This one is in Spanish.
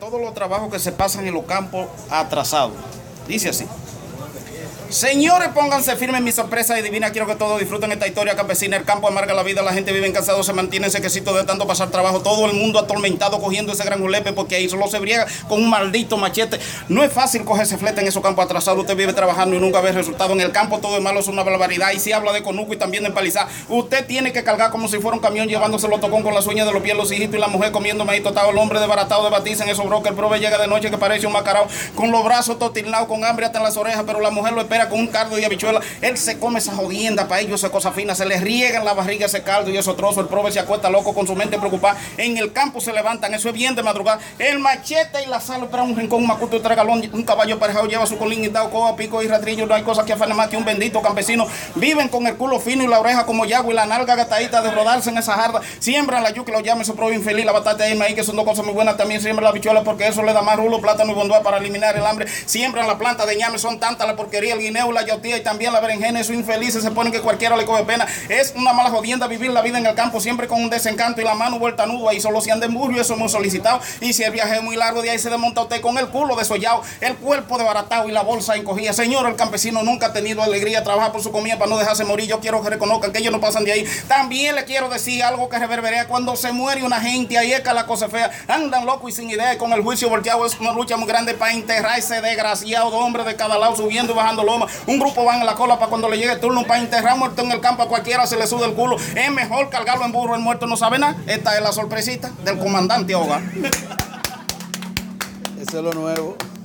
todos los trabajos que se pasan en los campos atrasados. Dice así. Señores, pónganse firmes mi sorpresa y divina. Quiero que todos disfruten esta historia campesina. El campo amarga la vida, la gente vive cansado, se mantiene sequecito de tanto pasar trabajo. Todo el mundo atormentado cogiendo ese gran julepe porque ahí solo se briega con un maldito machete. No es fácil coger ese flete en esos campos atrasados. Usted vive trabajando y nunca ve resultado. En el campo todo es malo, es una barbaridad. Y si habla de conuco y también de empalizar, usted tiene que cargar como si fuera un camión llevándose los tocón con las uñas de los pies, los hijitos y la mujer comiendo maíz tostado. El hombre desbaratado de batiza en esos brokers. El prove llega de noche que parece un macarao con los brazos totilnados, con hambre hasta en las orejas, pero la mujer lo espera con un cardo y él se come esa jodienda para ellos, esa cosa fina, se le riega en la barriga ese caldo y esos trozos. El prove se acuesta loco con su mente preocupada. En el campo se levantan, eso es bien de madrugada. El machete y la sal para un rincón, un macuto y tres galón, un caballo aparejado lleva su colín y dado coa, pico y ratrillo. No hay cosa que afanen más que un bendito campesino. Viven con el culo fino y la oreja como yago y la nalga gatadita de rodarse en esa jarda. Siembran la yuca y lo llaman su prove infeliz, la batata y maíz, que son dos cosas muy buenas. También siembran la bichuela porque eso le da más rulo, plátano y bondúa para eliminar el hambre. Siembran la planta de ñame, son tantas la porquería, guineo, la yotía y también la berenjena infelices se ponen que cualquiera le coge pena. Es una mala jodienda vivir la vida en el campo siempre con un desencanto y la mano vuelta nuda y solo si anda en burro eso hemos solicitado. Y si el viaje es muy largo, de ahí se desmonta usted con el culo desollado, el cuerpo desbaratado y la bolsa encogida. Señor, el campesino nunca ha tenido alegría trabajar por su comida para no dejarse morir. Yo quiero que reconozcan que ellos no pasan de ahí. También le quiero decir algo que reverberea cuando se muere una gente, ahí es que la cosa fea. Andan locos y sin idea, con el juicio volteado es una lucha muy grande para enterrar ese desgraciado hombre de cada lado subiendo y bajando Un grupo van en la cola para cuando le llegue el turno para enterrar muerto en el campo a cualquiera se le sube el culo. Es mejor cargarlo en burro, el muerto no sabe nada. Esta es la sorpresita del comandante Hogar. Eso es lo nuevo.